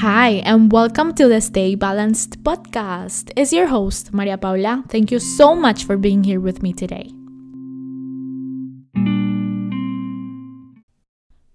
Hi, and welcome to the Stay Balanced podcast. It's your host, Maria Paula. Thank you so much for being here with me today.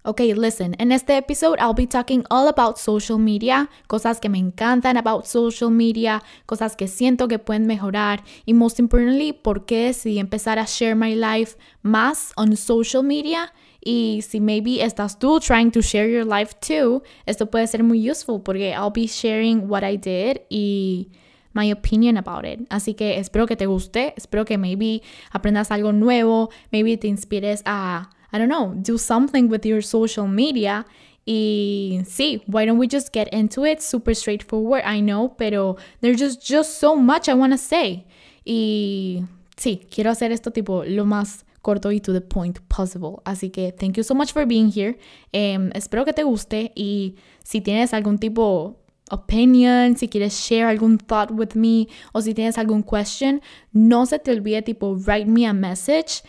Okay, listen, in este episode I'll be talking all about social media, cosas que me encantan about social media, cosas que siento que pueden mejorar y most importantly, por qué decidí empezar a share my life más on social media y si maybe estás tú trying to share your life too, esto puede ser muy useful porque I'll be sharing what I did y my opinion about it. Así que espero que te guste, espero que maybe aprendas algo nuevo, maybe te inspires a, I don't know, do something with your social media. Y sí, why don't we just get into it? Super straightforward, I know, pero there's just, just so much I want to say. Y sí, quiero hacer esto tipo lo más corto y to the point possible. Así que thank you so much for being here. Um, espero que te guste y si tienes algún tipo opinion, si quieres share algún thought with me o si tienes algún question, no se te olvide tipo write me a message.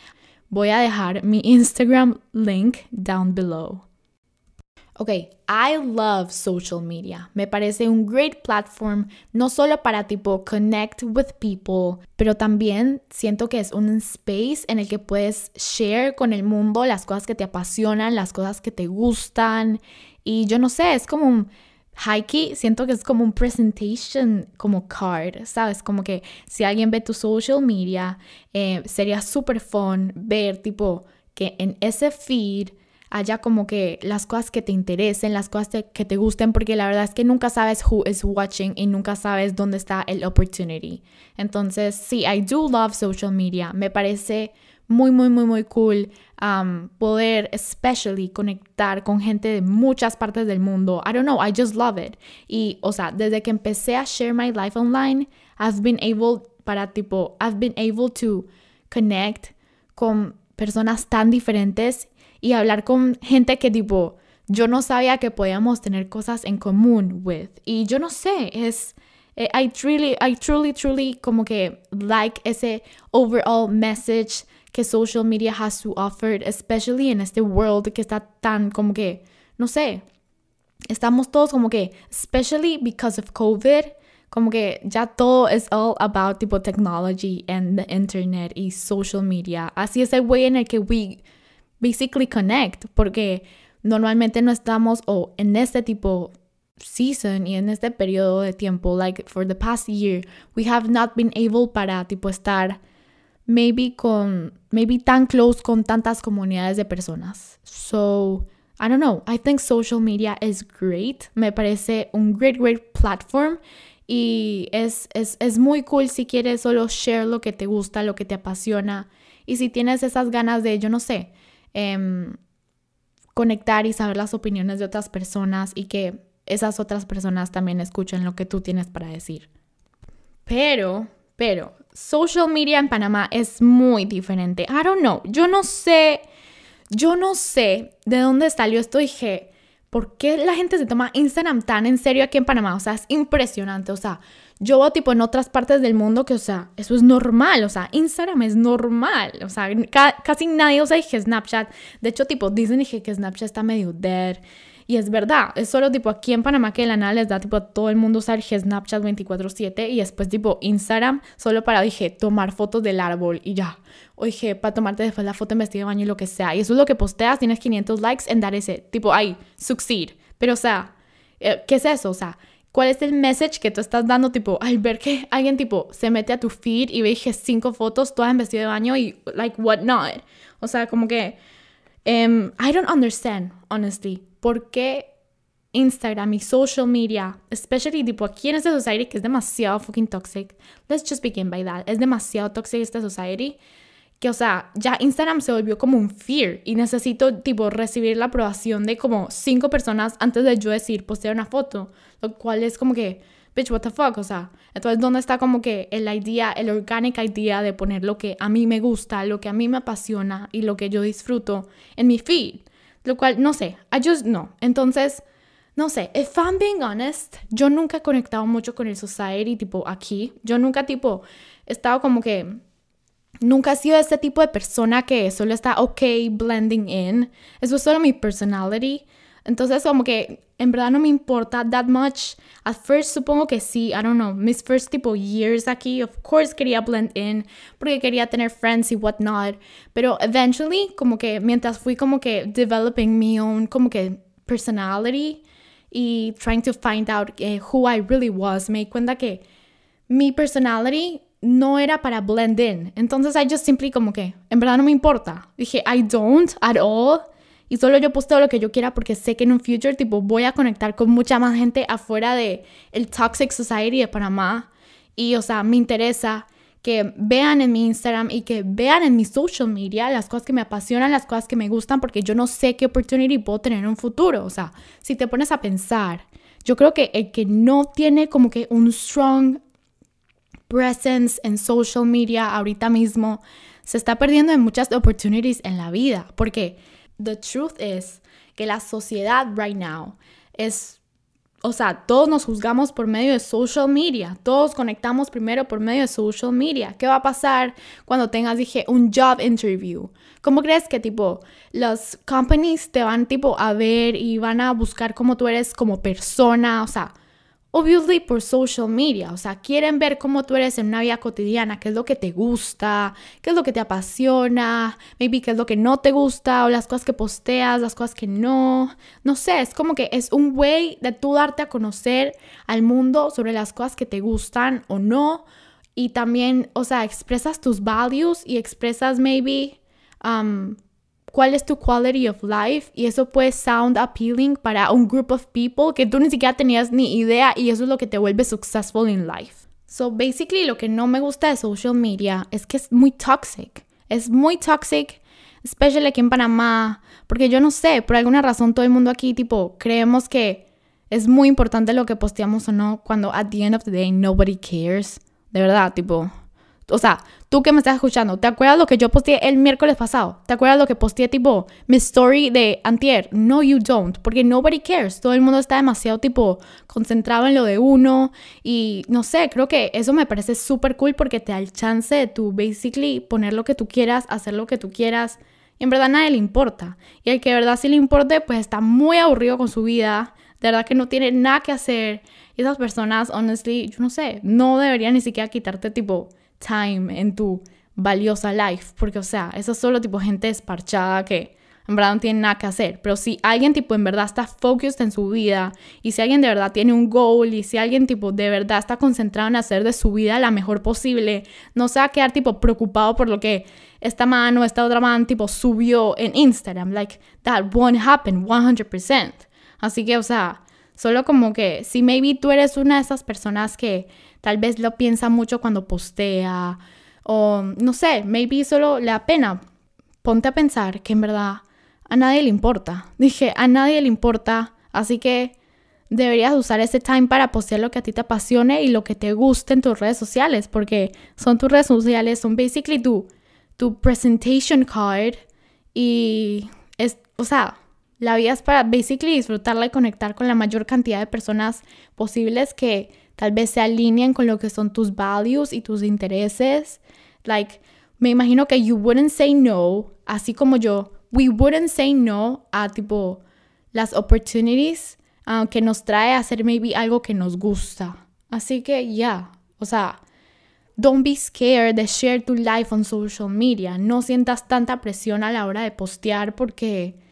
Voy a dejar mi Instagram link down below. Ok, I love social media. Me parece un great platform, no solo para tipo connect with people, pero también siento que es un space en el que puedes share con el mundo las cosas que te apasionan, las cosas que te gustan. Y yo no sé, es como un hikey, siento que es como un presentation, como card, ¿sabes? Como que si alguien ve tu social media, eh, sería súper fun ver tipo que en ese feed haya como que las cosas que te interesen, las cosas que te gusten, porque la verdad es que nunca sabes who is watching y nunca sabes dónde está el opportunity. Entonces, sí, I do love social media. Me parece muy, muy, muy, muy cool um, poder, especially, conectar con gente de muchas partes del mundo. I don't know, I just love it. Y, o sea, desde que empecé a share my life online, I've been able, para tipo, I've been able to connect con personas tan diferentes y hablar con gente que tipo yo no sabía que podíamos tener cosas en común with. Y yo no sé, es eh, I truly I truly truly como que like ese overall message que social media has to offer, especially en este world que está tan como que no sé, estamos todos como que especially because of COVID como que ya todo es all about tipo technology and the internet y social media. Así es el way en el que we basically connect, porque normalmente no estamos o en este tipo season y en este periodo de tiempo, like for the past year, we have not been able para tipo estar maybe con, maybe tan close con tantas comunidades de personas. So, I don't know, I think social media is great, me parece un great, great platform y es, es, es muy cool si quieres solo share lo que te gusta, lo que te apasiona. Y si tienes esas ganas de, yo no sé, Em, conectar y saber las opiniones de otras personas y que esas otras personas también escuchen lo que tú tienes para decir. Pero, pero, social media en Panamá es muy diferente. I don't know, yo no sé, yo no sé de dónde salió esto. Dije, ¿por qué la gente se toma Instagram tan en serio aquí en Panamá? O sea, es impresionante. O sea, yo veo tipo en otras partes del mundo que, o sea, eso es normal, o sea, Instagram es normal, o sea, casi nadie usa dije Snapchat. De hecho, tipo, dicen que Snapchat está medio dead. Y es verdad, es solo tipo aquí en Panamá que la nada les da tipo a todo el mundo usar dije, Snapchat 24/7 y después tipo Instagram solo para, dije, tomar fotos del árbol y ya. O dije, para tomarte después la foto en vestido de baño y lo que sea. Y eso es lo que posteas, tienes 500 likes en dar ese, tipo, ay, succeed. Pero o sea, eh, ¿qué es eso? O sea, ¿Cuál es el message que tú estás dando? Tipo, al ver que alguien, tipo, se mete a tu feed y ve cinco fotos todas en vestido de baño y, like, what not. O sea, como que, um, I don't understand, honestly, por qué Instagram y social media, especially, tipo, aquí en esta society que es demasiado fucking toxic. Let's just begin by that. Es demasiado toxic esta society que, o sea, ya Instagram se volvió como un fear y necesito, tipo, recibir la aprobación de como cinco personas antes de yo decir, postear una foto, lo cual es como que, bitch, what the fuck, o sea, entonces, ¿dónde está como que el idea, el organic idea de poner lo que a mí me gusta, lo que a mí me apasiona y lo que yo disfruto en mi feed? Lo cual, no sé, I just no. Entonces, no sé, if I'm being honest, yo nunca he conectado mucho con el society, tipo, aquí. Yo nunca, tipo, he estado como que Nunca he sido ese tipo de persona que solo está ok blending in. Eso es solo mi personality. Entonces, como que en verdad no me importa that much. At first, supongo que sí, I don't know, mis first tipo years aquí, of course quería blend in, porque quería tener friends y whatnot. Pero eventually, como que mientras fui como que developing mi own, como que personality y trying to find out eh, who I really was, me di cuenta que mi personality no era para blend in. Entonces, I just simply como que, en verdad no me importa. Dije, I don't at all. Y solo yo posteo lo que yo quiera porque sé que en un future, tipo, voy a conectar con mucha más gente afuera de el Toxic Society de Panamá. Y, o sea, me interesa que vean en mi Instagram y que vean en mi social media las cosas que me apasionan, las cosas que me gustan, porque yo no sé qué opportunity puedo tener en un futuro. O sea, si te pones a pensar, yo creo que el que no tiene como que un strong presence en social media ahorita mismo se está perdiendo en muchas opportunities en la vida, porque the truth is que la sociedad right now es, o sea, todos nos juzgamos por medio de social media, todos conectamos primero por medio de social media. ¿Qué va a pasar cuando tengas, dije, un job interview? ¿Cómo crees que tipo los companies te van tipo a ver y van a buscar cómo tú eres como persona? O sea, obviously por social media, o sea, quieren ver cómo tú eres en una vida cotidiana, qué es lo que te gusta, qué es lo que te apasiona, maybe qué es lo que no te gusta o las cosas que posteas, las cosas que no, no sé, es como que es un way de tú darte a conocer al mundo sobre las cosas que te gustan o no. Y también, o sea, expresas tus values y expresas maybe um, cuál es tu quality of life y eso puede sound appealing para un group of people que tú ni siquiera tenías ni idea y eso es lo que te vuelve successful in life. So basically lo que no me gusta de social media es que es muy toxic. Es muy toxic, especially aquí en Panamá, porque yo no sé, por alguna razón todo el mundo aquí tipo creemos que es muy importante lo que posteamos o no cuando at the end of the day nobody cares. De verdad, tipo, o sea, tú que me estás escuchando, ¿te acuerdas lo que yo posteé el miércoles pasado? ¿Te acuerdas lo que posteé tipo mi story de antier? No, you don't, porque nobody cares. Todo el mundo está demasiado tipo concentrado en lo de uno y no sé, creo que eso me parece súper cool porque te da el chance de tú basically poner lo que tú quieras, hacer lo que tú quieras. Y en verdad a nadie le importa. Y el que de verdad sí le importe, pues está muy aburrido con su vida. De verdad que no tiene nada que hacer. Y esas personas, honestly, yo no sé, no deberían ni siquiera quitarte tipo time en tu valiosa life, porque o sea, eso es solo tipo gente desparchada que en verdad no tiene nada que hacer, pero si alguien tipo en verdad está focused en su vida y si alguien de verdad tiene un goal y si alguien tipo de verdad está concentrado en hacer de su vida la mejor posible, no se va a quedar tipo preocupado por lo que esta mano, esta otra mano tipo subió en Instagram, like that won't happen 100%. Así que, o sea, solo como que si maybe tú eres una de esas personas que Tal vez lo piensa mucho cuando postea o no sé, maybe solo le da pena. Ponte a pensar que en verdad a nadie le importa. Dije, a nadie le importa, así que deberías usar ese time para postear lo que a ti te apasione y lo que te guste en tus redes sociales, porque son tus redes sociales, son basically tu, tu presentation card y es, o sea, la vida es para basically disfrutarla y conectar con la mayor cantidad de personas posibles que tal vez se alineen con lo que son tus values y tus intereses. Like, me imagino que you wouldn't say no, así como yo, we wouldn't say no a tipo las opportunities uh, que nos trae a hacer maybe algo que nos gusta. Así que ya, yeah, o sea, don't be scared de share tu life on social media. No sientas tanta presión a la hora de postear porque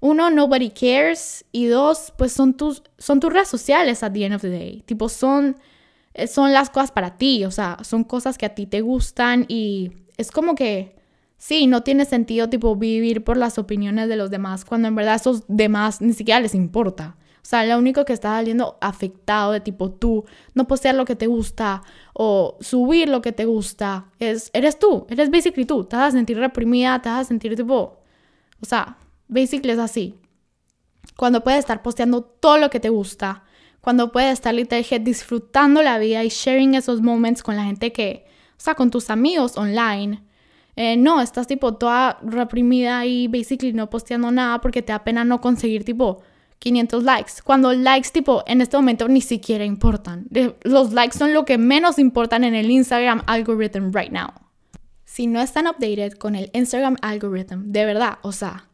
uno, nobody cares. Y dos, pues son tus, son tus redes sociales at the end of the day. Tipo, son, eh, son las cosas para ti. O sea, son cosas que a ti te gustan y es como que, sí, no tiene sentido tipo vivir por las opiniones de los demás cuando en verdad esos demás ni siquiera les importa. O sea, lo único que está saliendo afectado de tipo tú, no postear lo que te gusta o subir lo que te gusta, es, eres tú, eres basically tú. Te vas a sentir reprimida, te vas a sentir tipo, o sea, Basically es así. Cuando puedes estar posteando todo lo que te gusta, cuando puedes estar literalmente disfrutando la vida y sharing esos moments con la gente que, o sea, con tus amigos online. Eh, no, estás tipo toda reprimida y basically no posteando nada porque te da pena no conseguir tipo 500 likes. Cuando likes tipo en este momento ni siquiera importan. Los likes son lo que menos importan en el Instagram algorithm right now. Si no están updated con el Instagram algorithm, de verdad, o sea,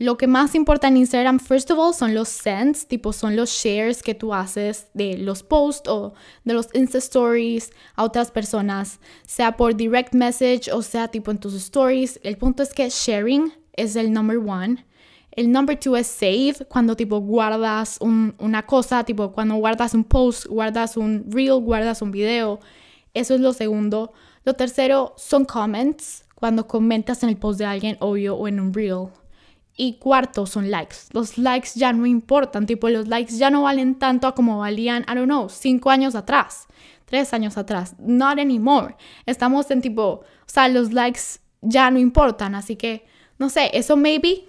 Lo que más importa en Instagram, first of all, son los sends, tipo son los shares que tú haces de los posts o de los Insta Stories a otras personas, sea por direct message o sea tipo en tus stories. El punto es que sharing es el number one. El number two es save, cuando tipo guardas una cosa, tipo cuando guardas un post, guardas un reel, guardas un video. Eso es lo segundo. Lo tercero son comments, cuando comentas en el post de alguien, obvio, o en un reel. Y cuarto son likes. Los likes ya no importan, tipo los likes ya no valen tanto como valían, I don't know, cinco años atrás, tres años atrás. Not anymore. Estamos en tipo, o sea, los likes ya no importan, así que, no sé, eso maybe,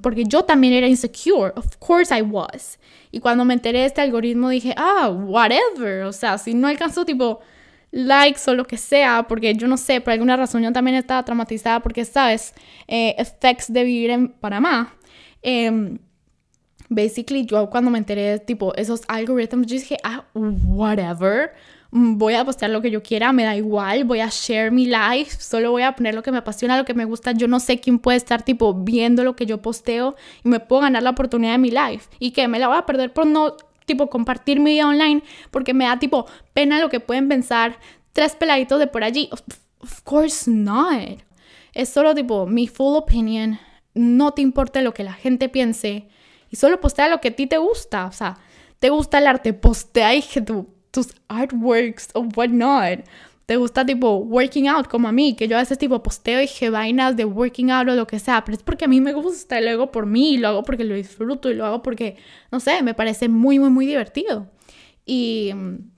porque yo también era insecure, of course I was. Y cuando me enteré de este algoritmo dije, ah, whatever, o sea, si no alcanzo tipo likes o lo que sea, porque yo no sé, por alguna razón yo también estaba traumatizada porque, ¿sabes? Eh, effects de vivir en Panamá. Eh, basically, yo cuando me enteré tipo esos algoritmos, yo dije, ah, whatever. Voy a postear lo que yo quiera, me da igual, voy a share mi life, solo voy a poner lo que me apasiona, lo que me gusta. Yo no sé quién puede estar tipo viendo lo que yo posteo y me puedo ganar la oportunidad de mi life. Y que me la voy a perder por no tipo compartir mi vida online porque me da tipo pena lo que pueden pensar tres peladitos de por allí. Of, course not. Es solo tipo mi full opinion. No te importa lo que la gente piense y solo postea lo que a ti te gusta. O sea, te gusta el arte, postea y tu, tus artworks o whatnot te gusta tipo working out como a mí, que yo a veces tipo posteo y que vainas de working out o lo que sea, pero es porque a mí me gusta y lo hago por mí, y lo hago porque lo disfruto y lo hago porque, no sé, me parece muy, muy, muy divertido. Y mm,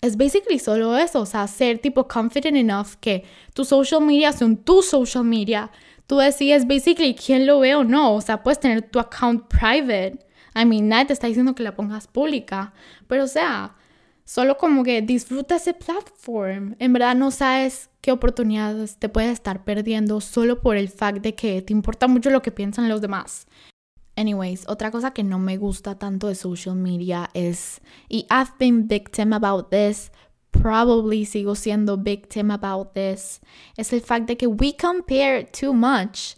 es basically solo eso, o sea, ser tipo confident enough que tu social media son tu social media. Tú decides basically quién lo ve o no, o sea, puedes tener tu account private. I mean, nadie te está diciendo que la pongas pública, pero o sea, Solo como que disfruta ese platform. En verdad no sabes qué oportunidades te puedes estar perdiendo solo por el fact de que te importa mucho lo que piensan los demás. Anyways, otra cosa que no me gusta tanto de social media es, y I've been victim about this, probably sigo siendo victim about this, es el fact de que we compare too much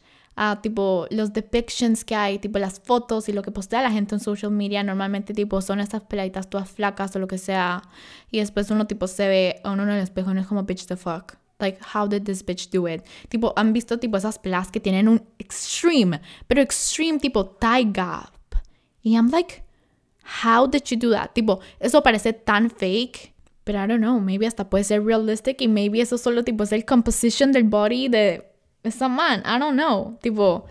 tipo los depictions que hay, tipo las fotos y lo que postea la gente en social media, normalmente tipo son estas peladitas todas flacas o lo que sea, y después uno tipo se ve a uno en el espejo y no es como bitch the fuck. Like, how did this bitch do it? Tipo, han visto tipo esas pelas que tienen un extreme, pero extreme tipo thigh gap. Y I'm like, how did you do that? Tipo, eso parece tan fake. Pero I don't know, maybe hasta puede ser realistic y maybe eso solo tipo es el composition del body de esa man, I don't know, tipo,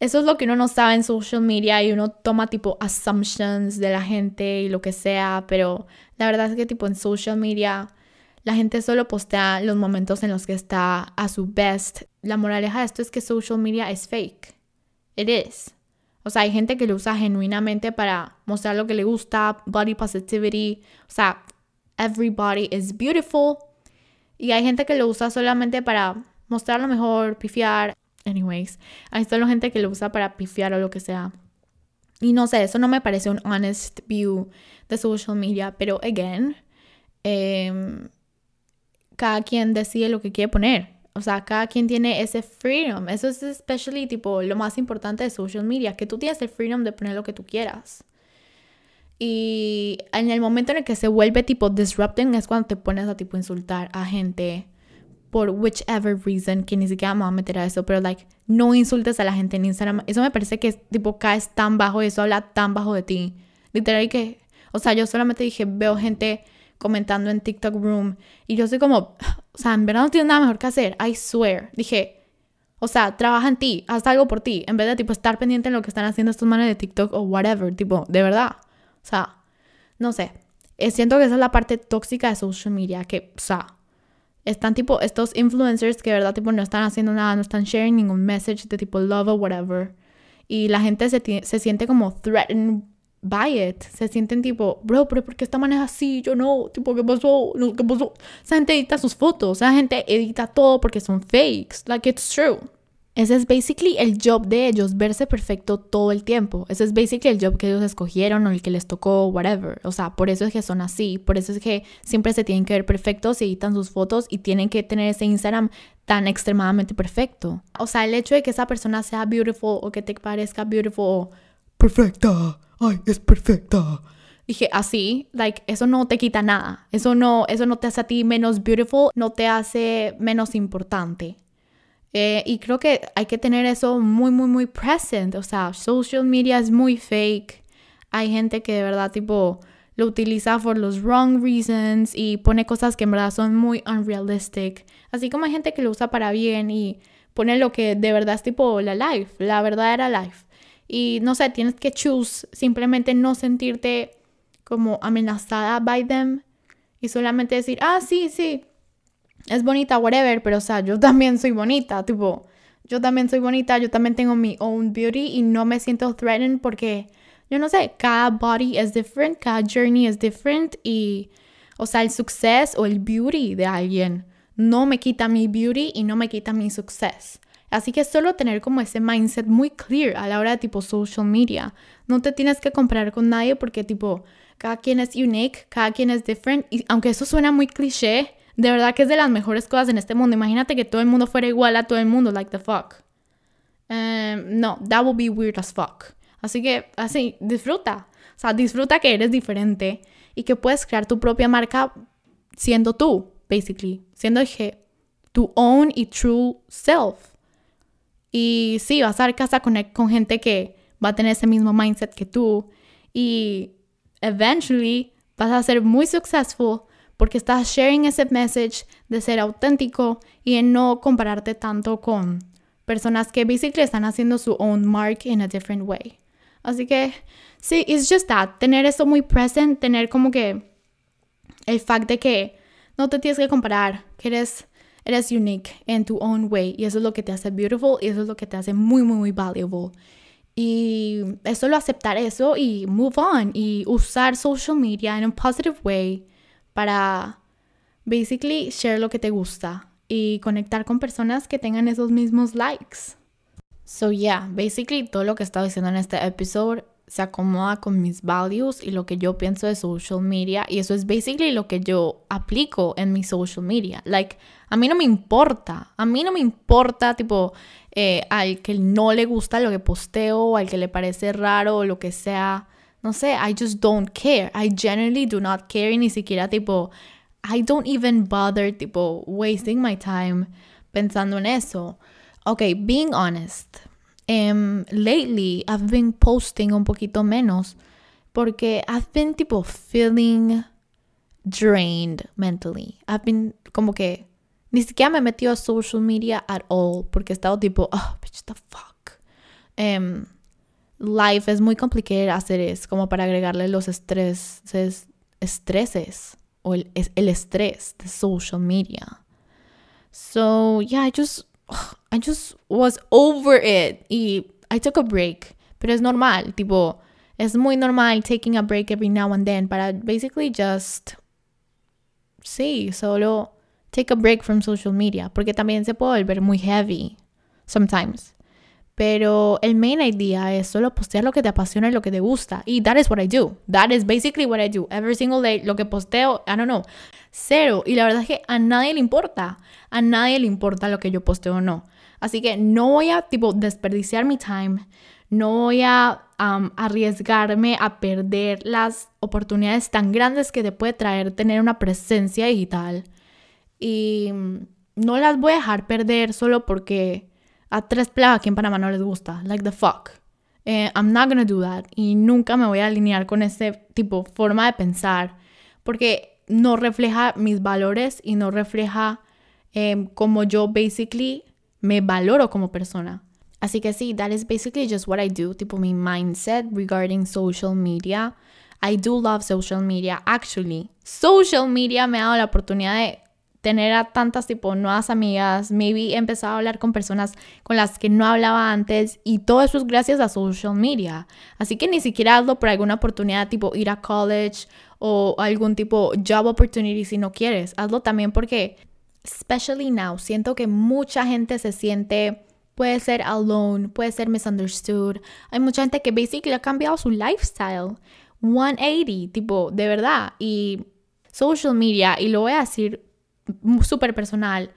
eso es lo que uno no sabe en social media y uno toma tipo assumptions de la gente y lo que sea, pero la verdad es que tipo en social media la gente solo postea los momentos en los que está a su best. La moraleja de esto es que social media es fake. It is. O sea, hay gente que lo usa genuinamente para mostrar lo que le gusta, body positivity, o sea, everybody is beautiful. Y hay gente que lo usa solamente para mostrar lo mejor, pifiar. Anyways, hay solo gente que lo usa para pifiar o lo que sea. Y no sé, eso no me parece un honest view de social media, pero again, em, cada quien decide lo que quiere poner. O sea, cada quien tiene ese freedom. Eso es especially tipo lo más importante de social media, que tú tienes el freedom de poner lo que tú quieras. Y en el momento en el que se vuelve tipo disrupting es cuando te pones a tipo insultar a gente por whichever reason, que ni siquiera me voy a meter a eso, pero like, no insultes a la gente en Instagram. Eso me parece que tipo caes tan bajo y eso habla tan bajo de ti. Literal que, o sea, yo solamente dije, veo gente comentando en TikTok Room y yo soy como, o sea, en verdad no tienes nada mejor que hacer, I swear. Dije, o sea, trabaja en ti, haz algo por ti, en vez de tipo estar pendiente en lo que están haciendo estos manes de TikTok o whatever, tipo, de verdad. O sea, no sé. Eh, siento que esa es la parte tóxica de social media, que, o sea, están tipo estos influencers que verdad tipo no están haciendo nada, no están sharing ningún message de tipo love o whatever. Y la gente se, se siente como threatened by it. Se sienten tipo, bro, pero ¿por qué esta manera así? Yo no, tipo, ¿qué pasó? ¿Qué pasó? Esa gente edita sus fotos, esa gente edita todo porque son fakes. Like, it's true. Ese es basically el job de ellos, verse perfecto todo el tiempo. Ese es basically el job que ellos escogieron o el que les tocó, whatever. O sea, por eso es que son así. Por eso es que siempre se tienen que ver perfectos y editan sus fotos y tienen que tener ese Instagram tan extremadamente perfecto. O sea, el hecho de que esa persona sea beautiful o que te parezca beautiful o perfecta. Ay, es perfecta. Dije, así, like, eso no te quita nada. Eso no, eso no te hace a ti menos beautiful, no te hace menos importante. Eh, y creo que hay que tener eso muy, muy, muy present. O sea, social media es muy fake. Hay gente que de verdad, tipo, lo utiliza for los wrong reasons y pone cosas que en verdad son muy unrealistic. Así como hay gente que lo usa para bien y pone lo que de verdad es tipo la life, la verdadera life. Y no sé, tienes que choose simplemente no sentirte como amenazada by them y solamente decir, ah, sí, sí, es bonita, whatever, pero o sea, yo también soy bonita, tipo, yo también soy bonita, yo también tengo mi own beauty y no me siento threatened porque, yo no sé, cada body es different, cada journey es different y, o sea, el success o el beauty de alguien no me quita mi beauty y no me quita mi success. Así que solo tener como ese mindset muy clear a la hora de tipo social media. No te tienes que comparar con nadie porque tipo, cada quien es unique, cada quien es different y aunque eso suena muy cliché, de verdad que es de las mejores cosas en este mundo. Imagínate que todo el mundo fuera igual a todo el mundo, like the fuck. Em, no, that would be weird as fuck. Así que, así, disfruta. O sea, disfruta que eres diferente y que puedes crear tu propia marca siendo tú, basically. Siendo tu own y true self. Y sí, vas a dar casa con, con gente que va a tener ese mismo mindset que tú. Y eventually vas a ser muy successful porque estás sharing ese message de ser auténtico y en no compararte tanto con personas que basically están haciendo su own mark in a different way. Así que sí, it's just that, tener eso muy present, tener como que el fact de que no te tienes que comparar, que eres, eres unique in tu own way y eso es lo que te hace beautiful y eso es lo que te hace muy, muy, muy valuable. Y es solo aceptar eso y move on y usar social media in a positive way para basically share lo que te gusta y conectar con personas que tengan esos mismos likes. So yeah, basically todo lo que he estado diciendo en este episodio se acomoda con mis values y lo que yo pienso de social media y eso es basically lo que yo aplico en mi social media. Like, a mí no me importa, a mí no me importa tipo eh, al que no le gusta lo que posteo, al que le parece raro o lo que sea no sé, I just don't care. I genuinely do not care ni siquiera tipo, I don't even bother tipo wasting my time pensando en eso. Okay, being honest. Um, lately I've been posting un poquito menos porque I've been tipo feeling drained mentally. I've been como que ni siquiera me he a social media at all porque he tipo, oh, bitch, the fuck. Um, life es muy complicado hacer es como para agregarle los estreses, estreses o el, el estrés de social media. So yeah, I just, I just was over it y I took a break. Pero es normal, tipo, es muy normal taking a break every now and then para basically just, sí, solo take a break from social media, porque también se puede volver muy heavy sometimes. Pero el main idea es solo postear lo que te apasiona y lo que te gusta. Y that is what I do. That is basically what I do. Every single day, lo que posteo, I don't know, cero. Y la verdad es que a nadie le importa. A nadie le importa lo que yo posteo o no. Así que no voy a, tipo, desperdiciar mi time. No voy a um, arriesgarme a perder las oportunidades tan grandes que te puede traer tener una presencia digital. Y mm, no las voy a dejar perder solo porque tres plebes aquí en Panamá no les gusta. Like the fuck. Eh, I'm not gonna do that. Y nunca me voy a alinear con ese tipo, forma de pensar. Porque no refleja mis valores y no refleja eh, como yo basically me valoro como persona. Así que sí, that is basically just what I do. Tipo mi mindset regarding social media. I do love social media. Actually, social media me ha dado la oportunidad de tener a tantas tipo nuevas amigas, maybe he empezado a hablar con personas con las que no hablaba antes y todo eso es gracias a social media. Así que ni siquiera hazlo por alguna oportunidad tipo ir a college o algún tipo job opportunity si no quieres. Hazlo también porque, especially now, siento que mucha gente se siente puede ser alone, puede ser misunderstood. Hay mucha gente que basically ha cambiado su lifestyle. 180, tipo, de verdad. Y social media, y lo voy a decir súper personal,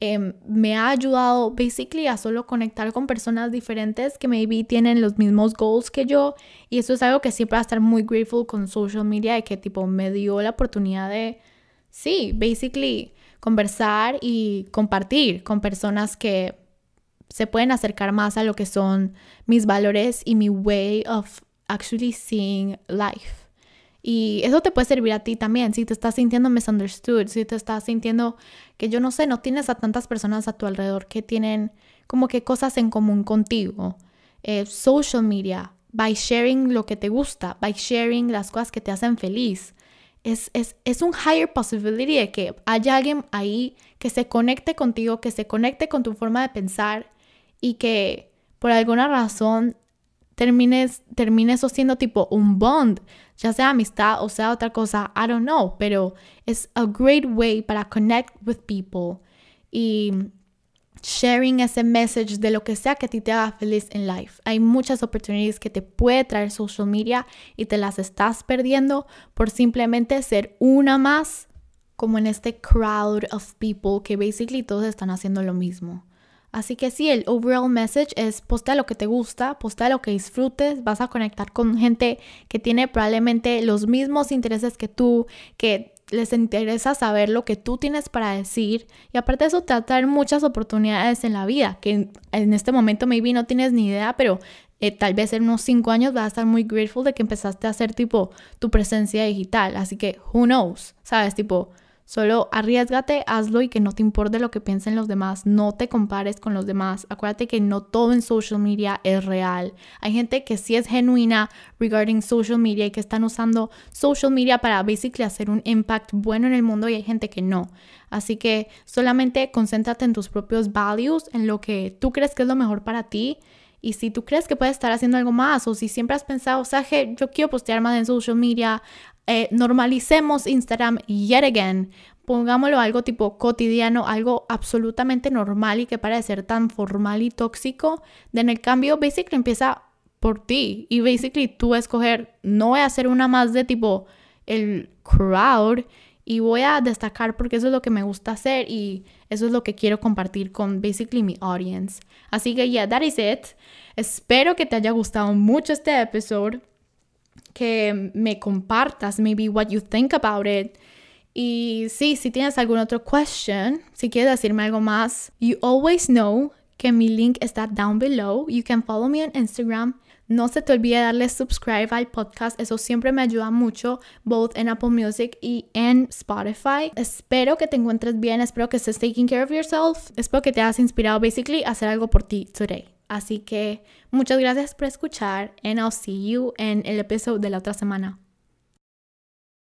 em, me ha ayudado basically a solo conectar con personas diferentes que maybe tienen los mismos goals que yo. Y eso es algo que siempre va a estar muy grateful con social media, de que tipo me dio la oportunidad de, sí, basically conversar y compartir con personas que se pueden acercar más a lo que son mis valores y mi way of actually seeing life. Y eso te puede servir a ti también, si te estás sintiendo misunderstood, si te estás sintiendo que yo no sé, no tienes a tantas personas a tu alrededor que tienen como que cosas en común contigo. Eh, social media, by sharing lo que te gusta, by sharing las cosas que te hacen feliz. Es, es, es un higher possibility de que haya alguien ahí que se conecte contigo, que se conecte con tu forma de pensar y que por alguna razón termines, termine eso siendo tipo un bond, ya sea amistad o sea otra cosa, I don't know, pero es a great way para connect with people y sharing ese message de lo que sea que a ti te haga feliz en life. Hay muchas oportunidades que te puede traer social media y te las estás perdiendo por simplemente ser una más como en este crowd of people que basically todos están haciendo lo mismo. Así que sí, el overall message es postea lo que te gusta, postea lo que disfrutes, vas a conectar con gente que tiene probablemente los mismos intereses que tú, que les interesa saber lo que tú tienes para decir. Y aparte de eso te va a traer muchas oportunidades en la vida que en, este momento maybe no tienes ni idea, pero eh, tal vez en unos cinco años vas a estar muy grateful de que empezaste a hacer tipo tu presencia digital, así que who knows, sabes, tipo Solo arriesgate, hazlo y que no te importe lo que piensen los demás. No te compares con los demás. Acuérdate que no todo en social media es real. Hay gente que sí es genuina regarding social media y que están usando social media para basically hacer un impact bueno en el mundo y hay gente que no. Así que solamente concéntrate en tus propios values, en lo que tú crees que es lo mejor para ti. Y si tú crees que puedes estar haciendo algo más o si siempre has pensado, o sea, que yo quiero postear más en social media, eh, normalicemos Instagram yet again. Pongámoslo algo tipo cotidiano, algo absolutamente normal y que parece ser tan formal y tóxico. En el cambio, basically empieza por ti. Y basically tú escoger, no voy a hacer una más de tipo el crowd y voy a destacar porque eso es lo que me gusta hacer y eso es lo que quiero compartir con basically mi audience. Así que yeah, that is it. Espero que te haya gustado mucho este episodio que me compartas maybe what you think about it. Y sí, si tienes algún otro question, si quieres decirme algo más, you always know que mi link está down below. You can follow me on Instagram. No se te olvide darle subscribe al podcast, eso siempre me ayuda mucho, both en Apple Music y en Spotify. Espero que te encuentres bien, espero que estés taking care of yourself, espero que te hayas inspirado basically a hacer algo por ti today. Así que muchas gracias por escuchar and I'll see you en el episodio de la otra semana.